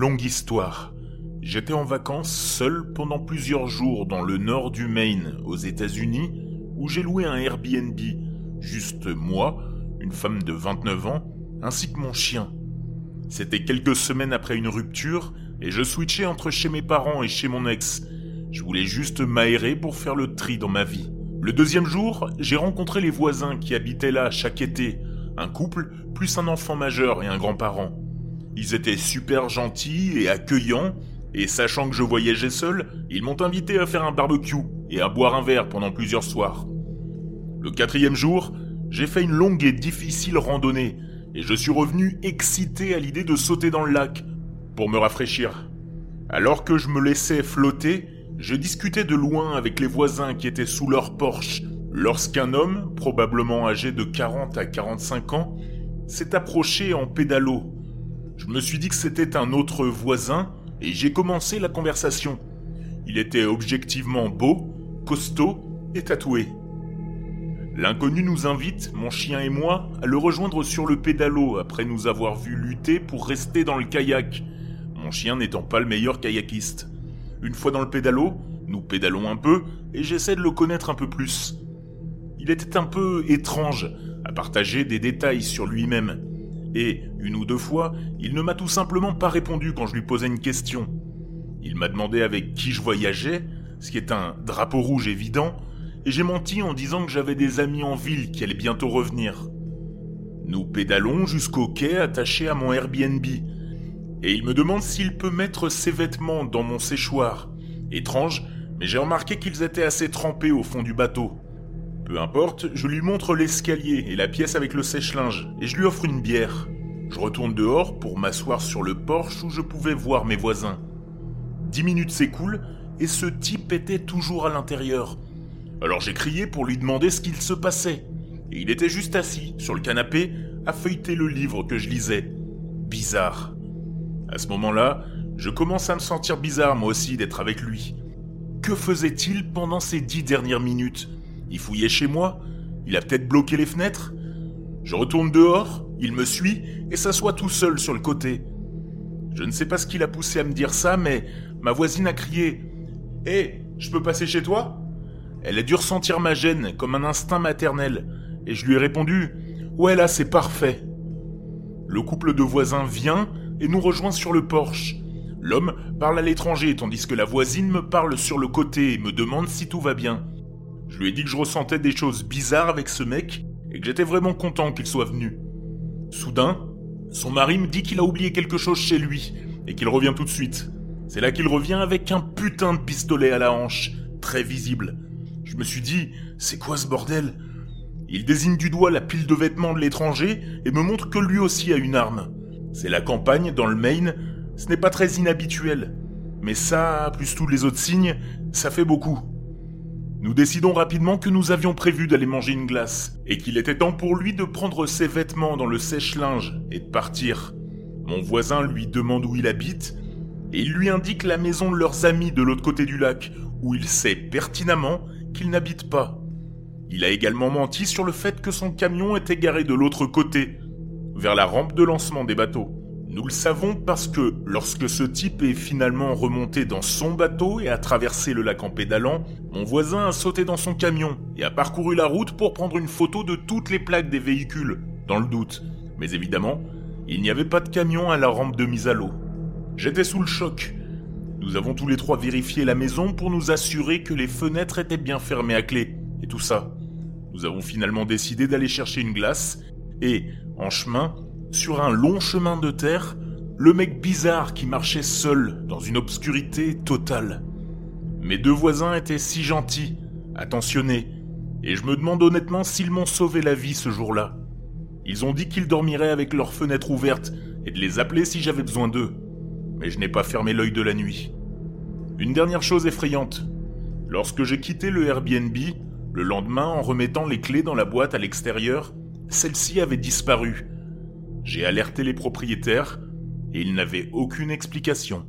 longue histoire. J'étais en vacances seul pendant plusieurs jours dans le nord du Maine, aux États-Unis, où j'ai loué un Airbnb. Juste moi, une femme de 29 ans, ainsi que mon chien. C'était quelques semaines après une rupture, et je switchais entre chez mes parents et chez mon ex. Je voulais juste m'aérer pour faire le tri dans ma vie. Le deuxième jour, j'ai rencontré les voisins qui habitaient là chaque été, un couple plus un enfant majeur et un grand-parent. Ils étaient super gentils et accueillants, et sachant que je voyageais seul, ils m'ont invité à faire un barbecue et à boire un verre pendant plusieurs soirs. Le quatrième jour, j'ai fait une longue et difficile randonnée, et je suis revenu excité à l'idée de sauter dans le lac pour me rafraîchir. Alors que je me laissais flotter, je discutais de loin avec les voisins qui étaient sous leur porche, lorsqu'un homme, probablement âgé de 40 à 45 ans, s'est approché en pédalo. Je me suis dit que c'était un autre voisin et j'ai commencé la conversation. Il était objectivement beau, costaud et tatoué. L'inconnu nous invite, mon chien et moi, à le rejoindre sur le pédalo après nous avoir vu lutter pour rester dans le kayak, mon chien n'étant pas le meilleur kayakiste. Une fois dans le pédalo, nous pédalons un peu et j'essaie de le connaître un peu plus. Il était un peu étrange à partager des détails sur lui-même. Et, une ou deux fois, il ne m'a tout simplement pas répondu quand je lui posais une question. Il m'a demandé avec qui je voyageais, ce qui est un drapeau rouge évident, et j'ai menti en disant que j'avais des amis en ville qui allaient bientôt revenir. Nous pédalons jusqu'au quai attaché à mon Airbnb, et il me demande s'il peut mettre ses vêtements dans mon séchoir. Étrange, mais j'ai remarqué qu'ils étaient assez trempés au fond du bateau. Peu importe, je lui montre l'escalier et la pièce avec le sèche-linge, et je lui offre une bière. Je retourne dehors pour m'asseoir sur le porche où je pouvais voir mes voisins. Dix minutes s'écoulent, et ce type était toujours à l'intérieur. Alors j'ai crié pour lui demander ce qu'il se passait. Et il était juste assis, sur le canapé, à feuilleter le livre que je lisais. Bizarre. À ce moment-là, je commence à me sentir bizarre moi aussi d'être avec lui. Que faisait-il pendant ces dix dernières minutes? Il fouillait chez moi Il a peut-être bloqué les fenêtres Je retourne dehors, il me suit et s'assoit tout seul sur le côté. Je ne sais pas ce qui l'a poussé à me dire ça, mais ma voisine a crié Hé, je peux passer chez toi? Elle a dû ressentir ma gêne comme un instinct maternel, et je lui ai répondu Ouais, là, c'est parfait. Le couple de voisins vient et nous rejoint sur le porche. L'homme parle à l'étranger, tandis que la voisine me parle sur le côté et me demande si tout va bien. Je lui ai dit que je ressentais des choses bizarres avec ce mec et que j'étais vraiment content qu'il soit venu. Soudain, son mari me dit qu'il a oublié quelque chose chez lui et qu'il revient tout de suite. C'est là qu'il revient avec un putain de pistolet à la hanche, très visible. Je me suis dit, c'est quoi ce bordel? Il désigne du doigt la pile de vêtements de l'étranger et me montre que lui aussi a une arme. C'est la campagne dans le Maine, ce n'est pas très inhabituel. Mais ça, plus tous les autres signes, ça fait beaucoup. Nous décidons rapidement que nous avions prévu d'aller manger une glace, et qu'il était temps pour lui de prendre ses vêtements dans le sèche-linge et de partir. Mon voisin lui demande où il habite, et il lui indique la maison de leurs amis de l'autre côté du lac, où il sait pertinemment qu'il n'habite pas. Il a également menti sur le fait que son camion était garé de l'autre côté, vers la rampe de lancement des bateaux. Nous le savons parce que lorsque ce type est finalement remonté dans son bateau et a traversé le lac en pédalant, mon voisin a sauté dans son camion et a parcouru la route pour prendre une photo de toutes les plaques des véhicules, dans le doute. Mais évidemment, il n'y avait pas de camion à la rampe de mise à l'eau. J'étais sous le choc nous avons tous les trois vérifié la maison pour nous assurer que les fenêtres étaient bien fermées à clé, et tout ça. Nous avons finalement décidé d'aller chercher une glace, et, en chemin, sur un long chemin de terre, le mec bizarre qui marchait seul dans une obscurité totale. Mes deux voisins étaient si gentils, attentionnés, et je me demande honnêtement s'ils m'ont sauvé la vie ce jour-là. Ils ont dit qu'ils dormiraient avec leurs fenêtres ouvertes et de les appeler si j'avais besoin d'eux mais je n'ai pas fermé l'œil de la nuit. Une dernière chose effrayante. Lorsque j'ai quitté le Airbnb, le lendemain en remettant les clés dans la boîte à l'extérieur, celle-ci avait disparu. J'ai alerté les propriétaires et ils n'avaient aucune explication.